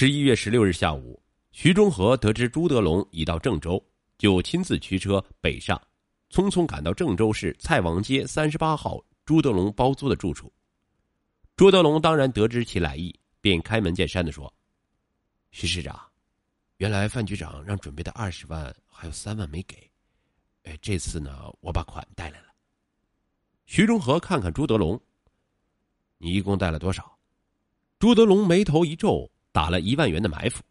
十一月十六日下午，徐中和得知朱德龙已到郑州，就亲自驱车北上，匆匆赶到郑州市蔡王街三十八号朱德龙包租的住处。朱德龙当然得知其来意，便开门见山的说：“徐市长，原来范局长让准备的二十万还有三万没给，哎，这次呢，我把款带来了。”徐中和看看朱德龙：“你一共带了多少？”朱德龙眉头一皱，打了一万元的埋伏：“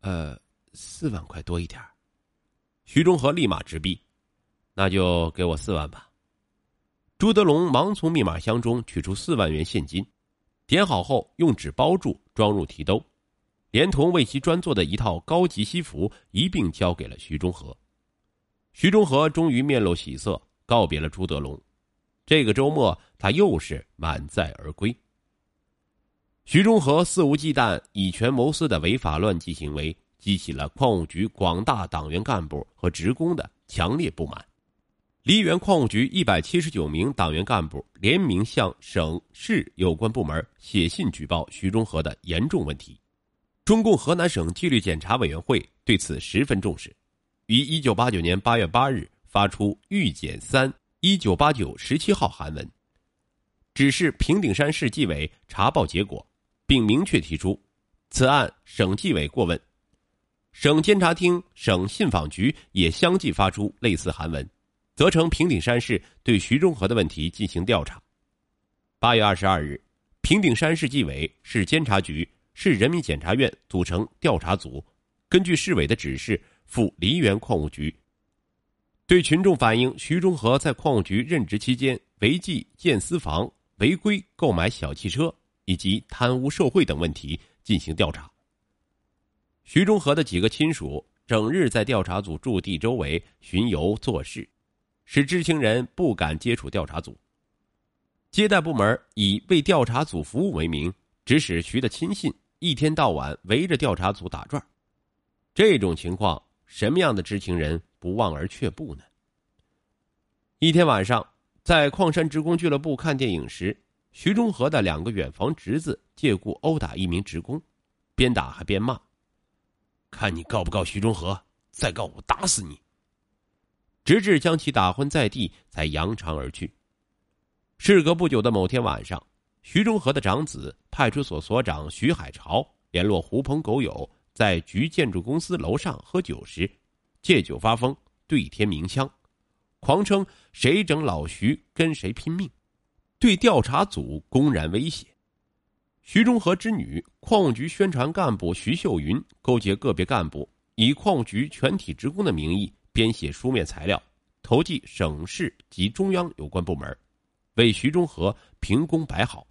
呃，四万块多一点。”徐中和立马直逼：“那就给我四万吧。”朱德龙忙从密码箱中取出四万元现金，点好后用纸包住，装入提兜，连同为其专做的一套高级西服一并交给了徐中和。徐中和终于面露喜色，告别了朱德龙。这个周末，他又是满载而归。徐中和肆无忌惮、以权谋私的违法乱纪行为，激起了矿务局广大党员干部和职工的强烈不满。梨园矿务局一百七十九名党员干部联名向省市有关部门写信举报徐中和的严重问题。中共河南省纪律检查委员会对此十分重视，于一九八九年八月八日发出《预检三一九八九十七号》函文，指示平顶山市纪委查报结果。并明确提出，此案省纪委过问，省监察厅、省信访局也相继发出类似函文，责成平顶山市对徐中和的问题进行调查。八月二十二日，平顶山市纪委、市监察局、市人民检察院组成调查组，根据市委的指示赴梨园矿务局，对群众反映徐中和在矿务局任职期间违纪建私房、违规购买小汽车。以及贪污受贿等问题进行调查。徐中和的几个亲属整日在调查组驻地周围巡游做事，使知情人不敢接触调查组。接待部门以为调查组服务为名，指使徐的亲信一天到晚围着调查组打转。这种情况，什么样的知情人不望而却步呢？一天晚上，在矿山职工俱乐部看电影时。徐中和的两个远房侄子借故殴打一名职工，边打还边骂：“看你告不告徐中和？再告我打死你！”直至将其打昏在地，才扬长而去。事隔不久的某天晚上，徐中和的长子派出所所长徐海潮联络狐朋狗友，在局建筑公司楼上喝酒时，借酒发疯，对天鸣枪，狂称谁整老徐跟谁拼命。对调查组公然威胁，徐中和之女矿务局宣传干部徐秀云勾结个别干部，以矿务局全体职工的名义编写书面材料，投寄省市及中央有关部门，为徐中和评功摆好。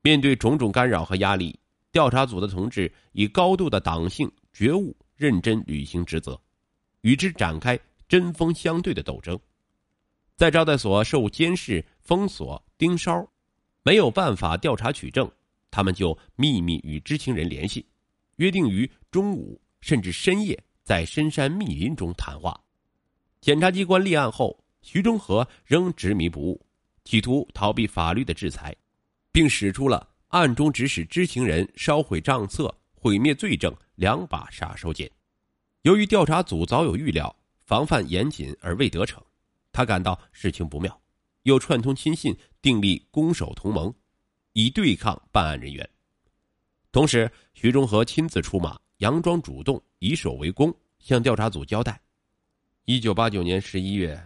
面对种种干扰和压力，调查组的同志以高度的党性觉悟，认真履行职责，与之展开针锋相对的斗争。在招待所受监视、封锁、盯梢，没有办法调查取证，他们就秘密与知情人联系，约定于中午甚至深夜在深山密林中谈话。检察机关立案后，徐中和仍执迷不悟，企图逃避法律的制裁，并使出了暗中指使知情人烧毁账册、毁灭罪证两把杀手锏。由于调查组早有预料，防范严谨而未得逞。他感到事情不妙，又串通亲信订立攻守同盟，以对抗办案人员。同时，徐中和亲自出马，佯装主动，以守为攻，向调查组交代：一九八九年十一月，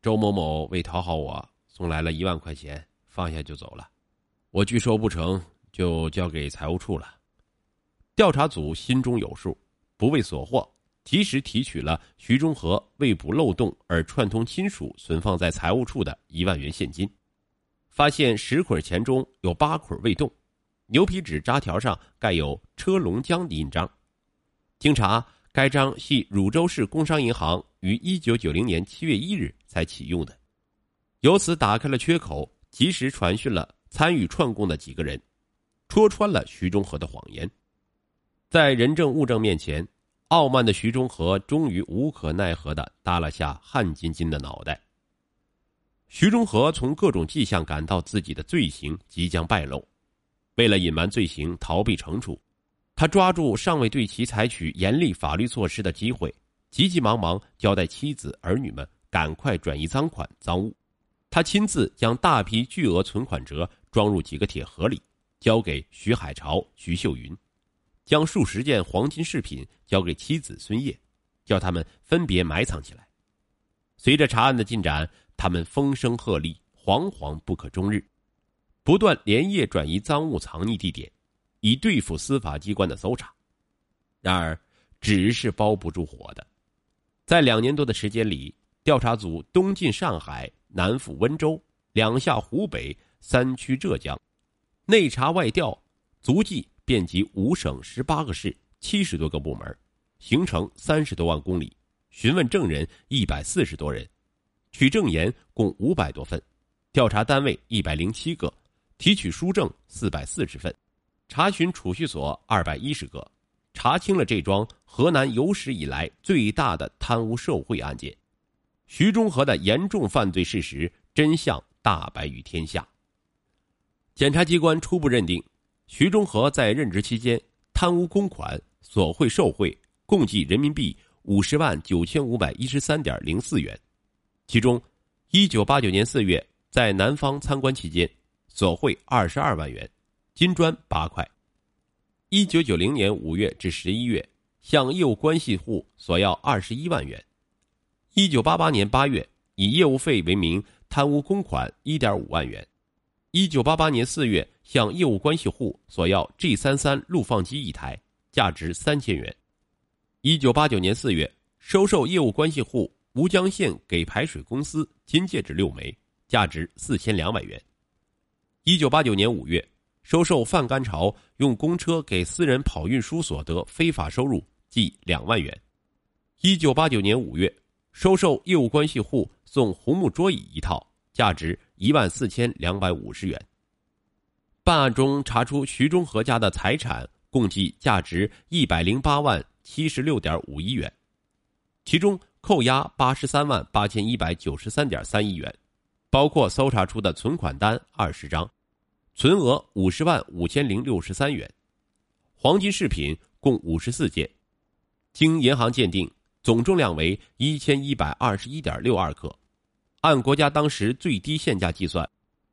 周某某为讨好我，送来了一万块钱，放下就走了。我拒收不成就交给财务处了。调查组心中有数，不为所获。及时提取了徐中和为补漏洞而串通亲属存放在财务处的一万元现金，发现十捆钱中有八捆未动，牛皮纸扎条上盖有“车龙江”的印章。经查，该章系汝州市工商银行于一九九零年七月一日才启用的，由此打开了缺口，及时传讯了参与串供的几个人，戳穿了徐中和的谎言，在人证物证面前。傲慢的徐中和终于无可奈何的耷拉下汗津津的脑袋。徐中和从各种迹象感到自己的罪行即将败露，为了隐瞒罪行、逃避惩处，他抓住尚未对其采取严厉法律措施的机会，急急忙忙交代妻子儿女们赶快转移赃款赃物。他亲自将大批巨额存款折装入几个铁盒里，交给徐海潮、徐秀云，将数十件黄金饰品交给妻子孙叶，叫他们分别埋藏起来。随着查案的进展，他们风声鹤唳，惶惶不可终日，不断连夜转移赃物藏匿地点。以对付司法机关的搜查，然而纸是包不住火的。在两年多的时间里，调查组东进上海，南赴温州，两下湖北，三去浙江，内查外调，足迹遍及五省十八个市，七十多个部门，行程三十多万公里，询问证人一百四十多人，取证言共五百多份，调查单位一百零七个，提取书证四百四十份。查询储蓄所二百一十个，查清了这桩河南有史以来最大的贪污受贿案件，徐中和的严重犯罪事实真相大白于天下。检察机关初步认定，徐中和在任职期间贪污公款、索贿受贿共计人民币五十万九千五百一十三点零四元，其中，一九八九年四月在南方参观期间，索贿二十二万元。金砖八块。一九九零年五月至十一月，向业务关系户索要二十一万元。一九八八年八月，以业务费为名贪污公款一点五万元。一九八八年四月，向业务关系户索要 G 三三录放机一台，价值三千元。一九八九年四月，收受业务关系户吴江县给排水公司金戒指六枚，价值四千两百元。一九八九年五月。收受范干潮用公车给私人跑运输所得非法收入计两万元。一九八九年五月，收受业务关系户送红木桌椅一套，价值一万四千两百五十元。办案中查出徐中和家的财产共计价值一百零八万七十六点五一元，其中扣押八十三万八千一百九十三点三亿元，包括搜查出的存款单二十张。存额五十万五千零六十三元，黄金饰品共五十四件，经银行鉴定，总重量为一千一百二十一点六二克，按国家当时最低限价计算，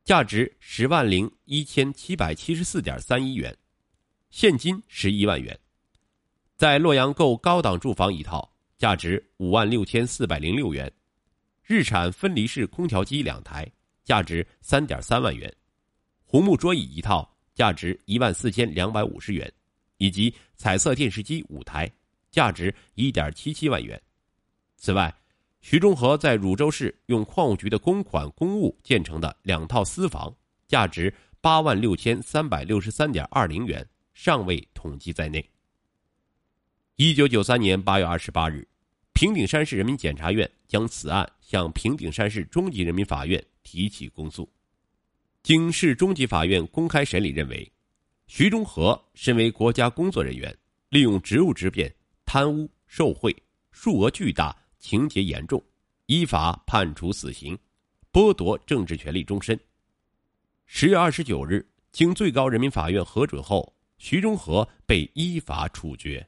价值十万零一千七百七十四点三一元，现金十一万元，在洛阳购高档住房一套，价值五万六千四百零六元，日产分离式空调机两台，价值三点三万元。红木桌椅一套，价值一万四千两百五十元，以及彩色电视机五台，价值一点七七万元。此外，徐中和在汝州市用矿务局的公款公物建成的两套私房，价值八万六千三百六十三点二零元，尚未统计在内。一九九三年八月二十八日，平顶山市人民检察院将此案向平顶山市中级人民法院提起公诉。经市中级法院公开审理，认为，徐中和身为国家工作人员，利用职务之便贪污受贿，数额巨大，情节严重，依法判处死刑，剥夺政治权利终身。十月二十九日，经最高人民法院核准后，徐中和被依法处决。